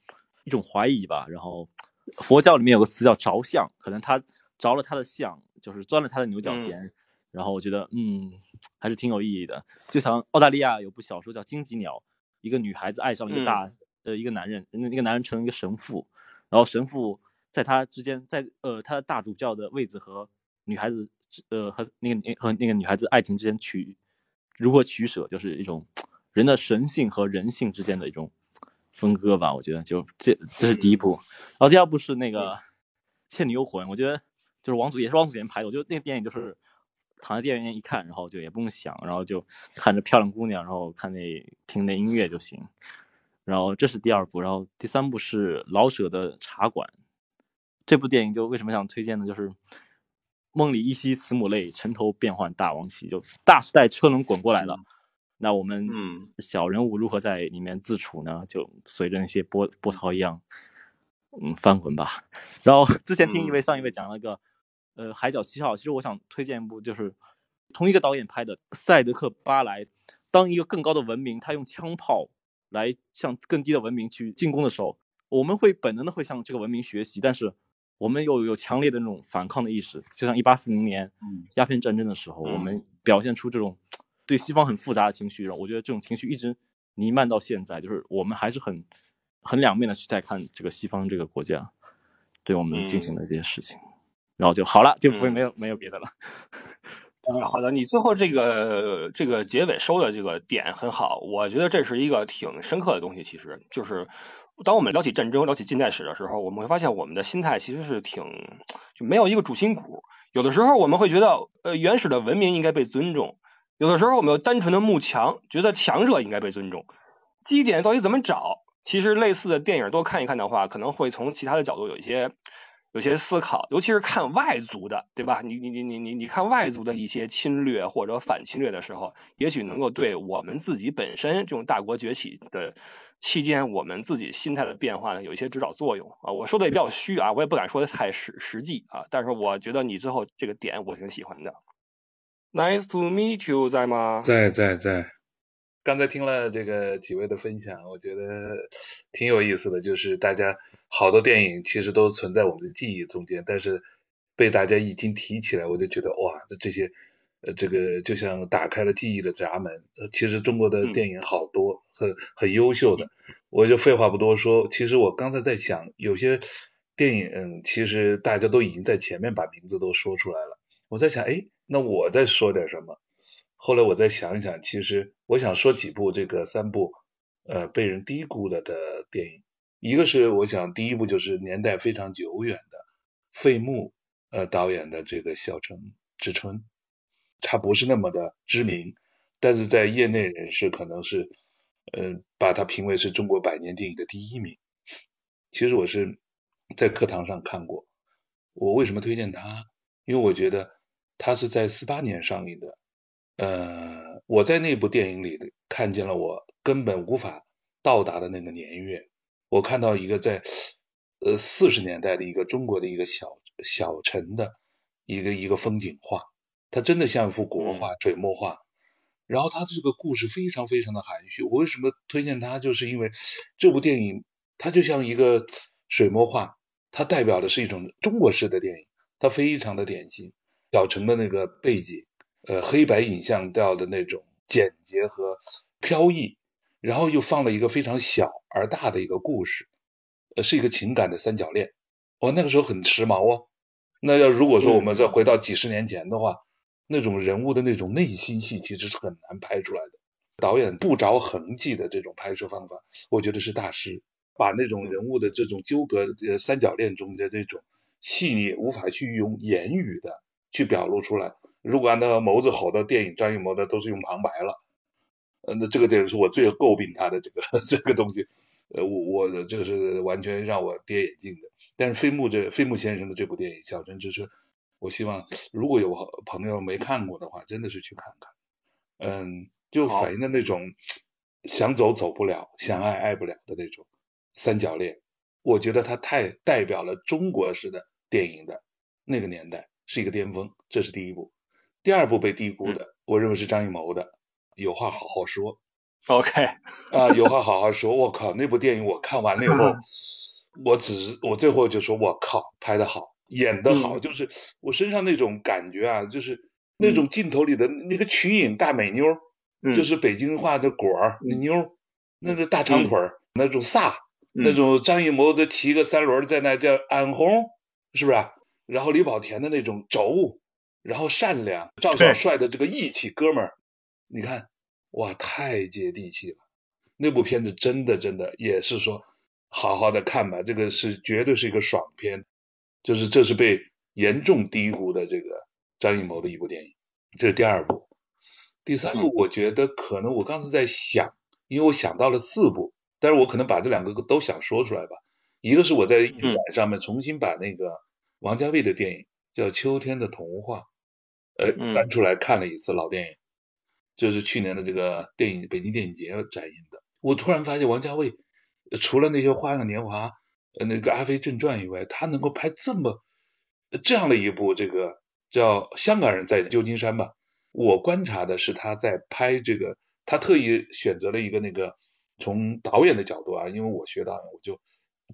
一种怀疑吧。然后佛教里面有个词叫着相，可能他着了他的相。就是钻了他的牛角尖，然后我觉得，嗯，还是挺有意义的。就像澳大利亚有部小说叫《荆棘鸟》，一个女孩子爱上了一个大呃一个男人，那那个男人成了一个神父，然后神父在他之间，在呃他的大主教的位置和女孩子呃和那个和那个女孩子爱情之间取如何取舍，就是一种人的神性和人性之间的一种分割吧。我觉得就这这是第一部，然后第二部是那个《倩女幽魂》，我觉得。就是王祖也是王祖贤拍的，我觉得那个电影就是躺在电影院一看，然后就也不用想，然后就看着漂亮姑娘，然后看那听那音乐就行。然后这是第二部，然后第三部是老舍的《茶馆》。这部电影就为什么想推荐呢？就是梦里依稀慈母泪，城头变幻大王旗，就大时代车轮滚过来了。那我们小人物如何在里面自处呢？就随着那些波波涛一样，嗯，翻滚吧。然后 之前听一位上一位讲了个。呃，海角七号，其实我想推荐一部，就是同一个导演拍的《赛德克巴莱》。当一个更高的文明，他用枪炮来向更低的文明去进攻的时候，我们会本能的会向这个文明学习，但是我们又有强烈的那种反抗的意识。就像一八四零年鸦片战争的时候，我们表现出这种对西方很复杂的情绪，然后我觉得这种情绪一直弥漫到现在，就是我们还是很很两面的去在看这个西方这个国家对我们进行的这些事情。然后就好了，就不会没有没有别的了。好的，你最后这个这个结尾收的这个点很好，我觉得这是一个挺深刻的东西。其实就是当我们聊起战争、聊起近代史的时候，我们会发现我们的心态其实是挺就没有一个主心骨。有的时候我们会觉得，呃，原始的文明应该被尊重；有的时候我们有单纯的慕强，觉得强者应该被尊重。基点到底怎么找？其实类似的电影多看一看的话，可能会从其他的角度有一些。有些思考，尤其是看外族的，对吧？你你你你你你看外族的一些侵略或者反侵略的时候，也许能够对我们自己本身这种大国崛起的期间，我们自己心态的变化呢，有一些指导作用啊。我说的也比较虚啊，我也不敢说的太实实际啊。但是我觉得你最后这个点我挺喜欢的。Nice to meet you，在吗？在在在。刚才听了这个几位的分享，我觉得挺有意思的。就是大家好多电影其实都存在我们的记忆中间，但是被大家一经提起来，我就觉得哇，这这些呃，这个就像打开了记忆的闸门。呃，其实中国的电影好多很很优秀的，我就废话不多说。其实我刚才在想，有些电影嗯，其实大家都已经在前面把名字都说出来了。我在想，哎，那我再说点什么？后来我再想一想，其实我想说几部这个三部，呃，被人低估了的电影。一个是我想第一部就是年代非常久远的费穆呃导演的这个《小城之春》，他不是那么的知名，但是在业内人士可能是呃把他评为是中国百年电影的第一名。其实我是在课堂上看过。我为什么推荐他？因为我觉得他是在四八年上映的。呃，我在那部电影里看见了我根本无法到达的那个年月。我看到一个在呃四十年代的一个中国的一个小小城的一个一个风景画，它真的像一幅国画、水墨画。然后他这个故事非常非常的含蓄。我为什么推荐它？就是因为这部电影它就像一个水墨画，它代表的是一种中国式的电影，它非常的典型。小城的那个背景，呃，黑白影像调的那种简洁和飘逸，然后又放了一个非常小而大的一个故事，呃，是一个情感的三角恋。哦，那个时候很时髦哦。那要如果说我们再回到几十年前的话，那种人物的那种内心戏其实是很难拍出来的。导演不着痕迹的这种拍摄方法，我觉得是大师。把那种人物的这种纠葛，呃，三角恋中的这种细腻，无法去用言语的去表露出来。如果按照谋子好的电影，张艺谋的都是用旁白了。呃，那这个电影是我最诟病他的这个 这个东西。呃，我我这是完全让我跌眼镜的。但是飞木这飞木先生的这部电影《小镇之春》。我希望如果有朋友没看过的话，真的是去看看。嗯，就反映的那种想走走不了，想爱爱不了的那种三角恋。我觉得它太代表了中国式的电影的那个年代，是一个巅峰。这是第一部。第二部被低估的，我认为是张艺谋的《有话好好说》。OK，啊，有话好好说。我靠，那部电影我看完了以后，我只我最后就说，我靠，拍的好。演的好，就是我身上那种感觉啊，就是那种镜头里的那个曲颖大美妞，就是北京话的果儿那妞，那个大长腿儿，那种飒，那种张艺谋的骑个三轮在那叫安红，是不是？然后李保田的那种轴，然后善良，赵小帅的这个义气哥们儿，你看，哇，太接地气了。那部片子真的真的也是说，好好的看吧，这个是绝对是一个爽片。就是这是被严重低估的这个张艺谋的一部电影，这是第二部，第三部我觉得可能我刚才在想，因为我想到了四部，但是我可能把这两个都想说出来吧。一个是我在影展上面重新把那个王家卫的电影叫《秋天的童话》，呃搬出来看了一次老电影，就是去年的这个电影北京电影节展映的。我突然发现王家卫除了那些《花样年华》。呃，那个《阿飞正传》以外，他能够拍这么这样的一部这个叫《香港人在旧金山》吧？我观察的是他在拍这个，他特意选择了一个那个从导演的角度啊，因为我学导演，我就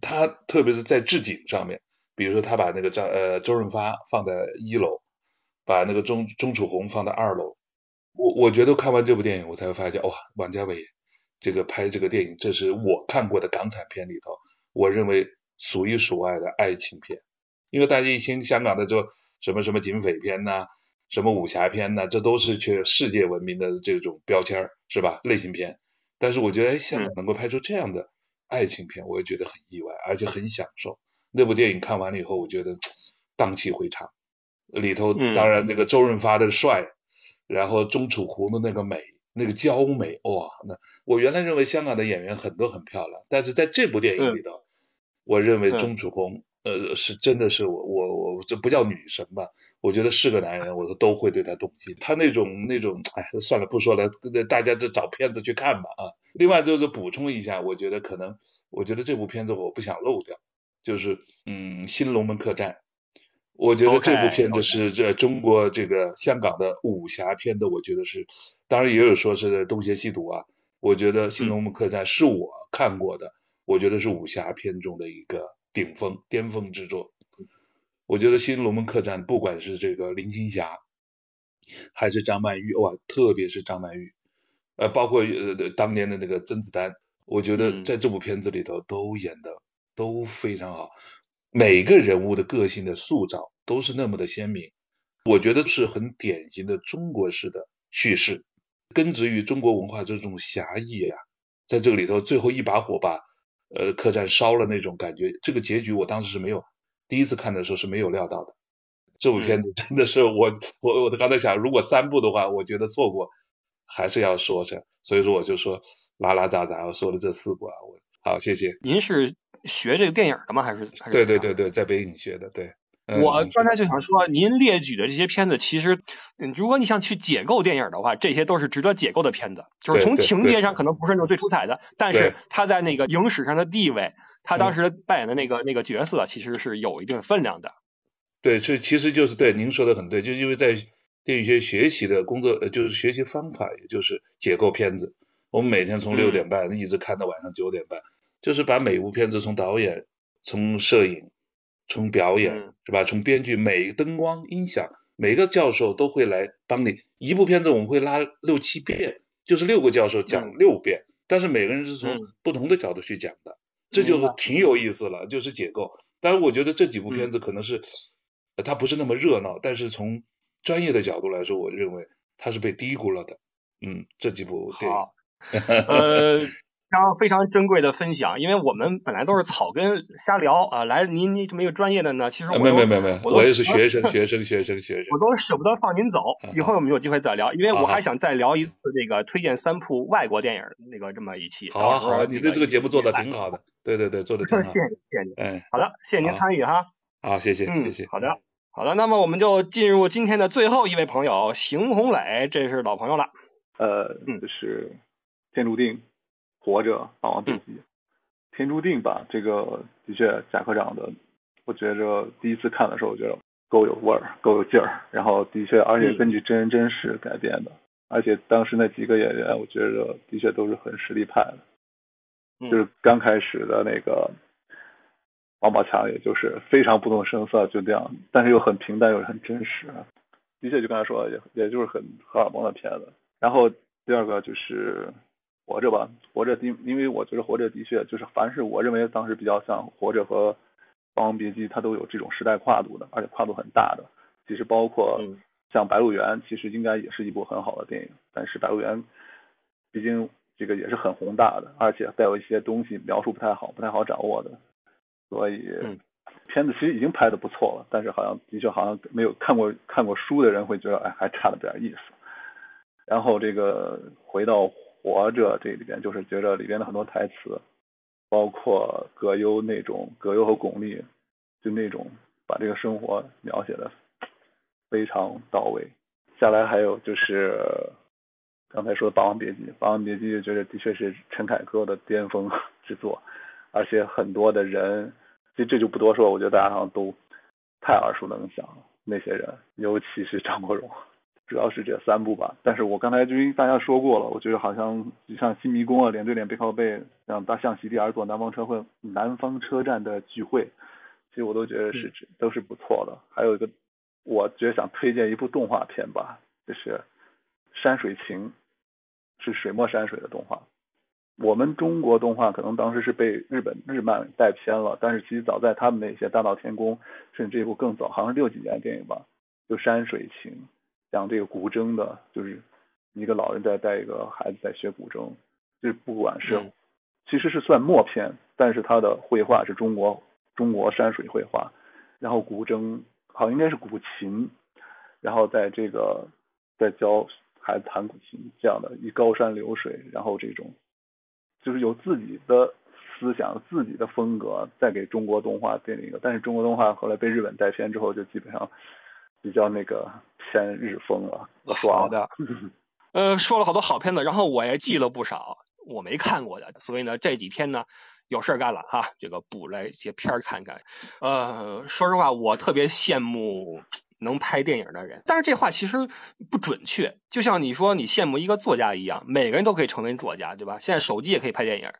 他特别是在置景上面，比如说他把那个张呃周润发放在一楼，把那个钟钟楚红放在二楼，我我觉得看完这部电影，我才会发现哇，王家卫这个拍这个电影，这是我看过的港产片里头。我认为数一数二的爱情片，因为大家一听香港的这什么什么警匪片呐，什么武侠片呐，这都是去世界闻名的这种标签是吧？类型片。但是我觉得，哎，香港能够拍出这样的爱情片，我也觉得很意外，而且很享受。那部电影看完了以后，我觉得荡气回肠。里头当然那个周润发的帅，然后钟楚红的那个美。那个娇美哇，那我原来认为香港的演员很多很漂亮，但是在这部电影里头，我认为钟楚红呃是真的是我我我这不叫女神吧？我觉得是个男人，我都都会对她动心。他那种那种哎，算了不说了，大家就找片子去看吧啊。另外就是补充一下，我觉得可能我觉得这部片子我不想漏掉，就是嗯《新龙门客栈》。我觉得这部片子是这中国这个香港的武侠片的，我觉得是，当然也有说是东邪西毒啊。我觉得《新龙门客栈》是我看过的，我觉得是武侠片中的一个顶峰、巅峰之作。我觉得《新龙门客栈》不管是这个林青霞，还是张曼玉，哇，特别是张曼玉，呃，包括呃当年的那个甄子丹，我觉得在这部片子里头都演的都非常好。每个人物的个性的塑造都是那么的鲜明，我觉得是很典型的中国式的叙事，根植于中国文化这种侠义呀，在这个里头最后一把火把呃客栈烧了那种感觉，这个结局我当时是没有第一次看的时候是没有料到的。这部片子真的是我我我刚才想，如果三部的话，我觉得错过还是要说下，所以说我就说拉拉杂杂我说了这四部啊，我好谢谢。您是？学这个电影的吗？还是还是？对对对对，在北影学的。对，我刚才就想说，您列举的这些片子，其实如果你想去解构电影的话，这些都是值得解构的片子。就是从情节上可能不是那种最出彩的，但是他在那个影史上的地位，他当时扮演的那个那个角色，其实是有一定分量的。对，这其实就是对您说的很对，就因为在电影学学习的工作，呃，就是学习方法，也就是解构片子。我们每天从六点半一直看到晚上九点半，就是把每一部片子从导演、从摄影、从表演，是吧？从编剧，每灯光、音响，每个教授都会来帮你。一部片子我们会拉六七遍，就是六个教授讲六遍，但是每个人是从不同的角度去讲的，这就是挺有意思了，就是解构。当然，我觉得这几部片子可能是，它不是那么热闹，但是从专业的角度来说，我认为它是被低估了的。嗯，这几部电影。常非常珍贵的分享，因为我们本来都是草根瞎聊啊，来您您这么一个专业的呢，其实我没没没没，我也是学生 学生学生学生，我都舍不得放您走，以后我们有机会再聊，因为我还想再聊一次这个推荐三部外国电影那个这么一期。好啊好啊，你对这个节目做的挺好的，对对对，做的挺好。谢谢谢谢您，哎，好的，谢谢您参与哈。好，谢谢谢谢。好的好的，那么我们就进入今天的最后一位朋友邢红磊，这是老朋友了。呃，嗯，就是。天注定，活着，霸王别姬。天注定吧，这个的确，贾科长的，我觉着第一次看的时候，我觉得够有味儿，够有劲儿。然后的确，而且根据真人真事改编的，而且当时那几个演员，我觉得的确都是很实力派的。就是刚开始的那个王宝强，也就是非常不动声色就这样，但是又很平淡，又很真实。的确，就刚才说，也也就是很荷尔蒙的片子。然后第二个就是。活着吧，活着，因因为我觉得活着的确就是，凡是我认为当时比较像活着和霸王别姬，它都有这种时代跨度的，而且跨度很大的。其实包括像白鹿原，其实应该也是一部很好的电影，但是白鹿原毕竟这个也是很宏大的，而且带有一些东西描述不太好，不太好掌握的，所以片子其实已经拍的不错了，但是好像的确好像没有看过看过书的人会觉得，哎，还差了点意思。然后这个回到。活着这里边就是觉得里边的很多台词，包括葛优那种葛优和巩俐，就那种把这个生活描写的非常到位。下来还有就是刚才说的《霸王别姬》，《霸王别姬》觉得的确是陈凯歌的巅峰之作，而且很多的人，这这就不多说，我觉得大家好像都太耳熟能详了。那些人，尤其是张国荣。主要是这三部吧，但是我刚才就跟大家说过了，我觉得好像就像《新迷宫》啊，《脸对脸背靠背》，像《大象席地而坐》，《南方车会》《南方车站的聚会》，其实我都觉得是都是不错的。还有一个，我觉得想推荐一部动画片吧，就是《山水情》，是水墨山水的动画。我们中国动画可能当时是被日本日漫带偏了，但是其实早在他们那些《大闹天宫》，甚至这部更早，好像是六几年的电影吧，就《山水情》。讲这个古筝的，就是一个老人在带一个孩子在学古筝，就是不管是其实是算默片，但是他的绘画是中国中国山水绘画，然后古筝好应该是古琴，然后在这个在教孩子弹古琴这样的一高山流水，然后这种就是有自己的思想、自己的风格，再给中国动画定一个，但是中国动画后来被日本带偏之后，就基本上比较那个。偏日风了，我说好的，呃，说了好多好片子，然后我也记了不少我没看过的，所以呢，这几天呢有事干了哈，这个补了一些片儿看看。呃，说实话，我特别羡慕能拍电影的人，但是这话其实不准确，就像你说你羡慕一个作家一样，每个人都可以成为作家，对吧？现在手机也可以拍电影。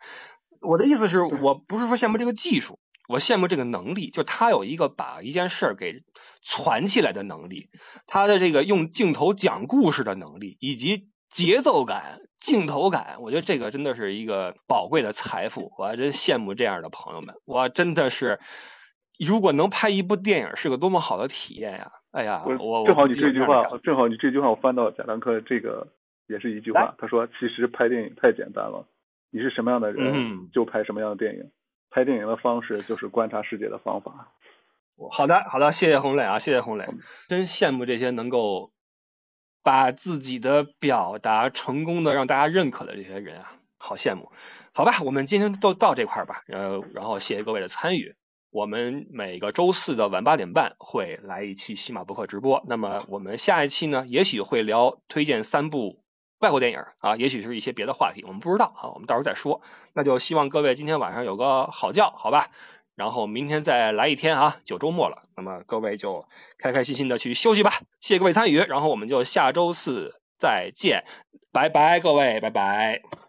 我的意思是我不是说羡慕这个技术。我羡慕这个能力，就他有一个把一件事儿给攒起来的能力，他的这个用镜头讲故事的能力，以及节奏感、镜头感，我觉得这个真的是一个宝贵的财富。我真羡慕这样的朋友们，我真的是，如果能拍一部电影，是个多么好的体验呀！哎呀，我正好你这句话，正好你这句话，我翻到贾樟柯这个也是一句话，他说：“其实拍电影太简单了，你是什么样的人，就拍什么样的电影。”拍电影的方式就是观察世界的方法。好的，好的，谢谢洪磊啊，谢谢洪磊，真羡慕这些能够把自己的表达成功的让大家认可的这些人啊，好羡慕。好吧，我们今天就到这块儿吧，呃，然后谢谢各位的参与。我们每个周四的晚八点半会来一期西马博客直播。那么我们下一期呢，也许会聊推荐三部。外国电影啊，也许是一些别的话题，我们不知道啊，我们到时候再说。那就希望各位今天晚上有个好觉，好吧？然后明天再来一天啊，就周末了。那么各位就开开心心的去休息吧。谢谢各位参与，然后我们就下周四再见，拜拜，各位，拜拜。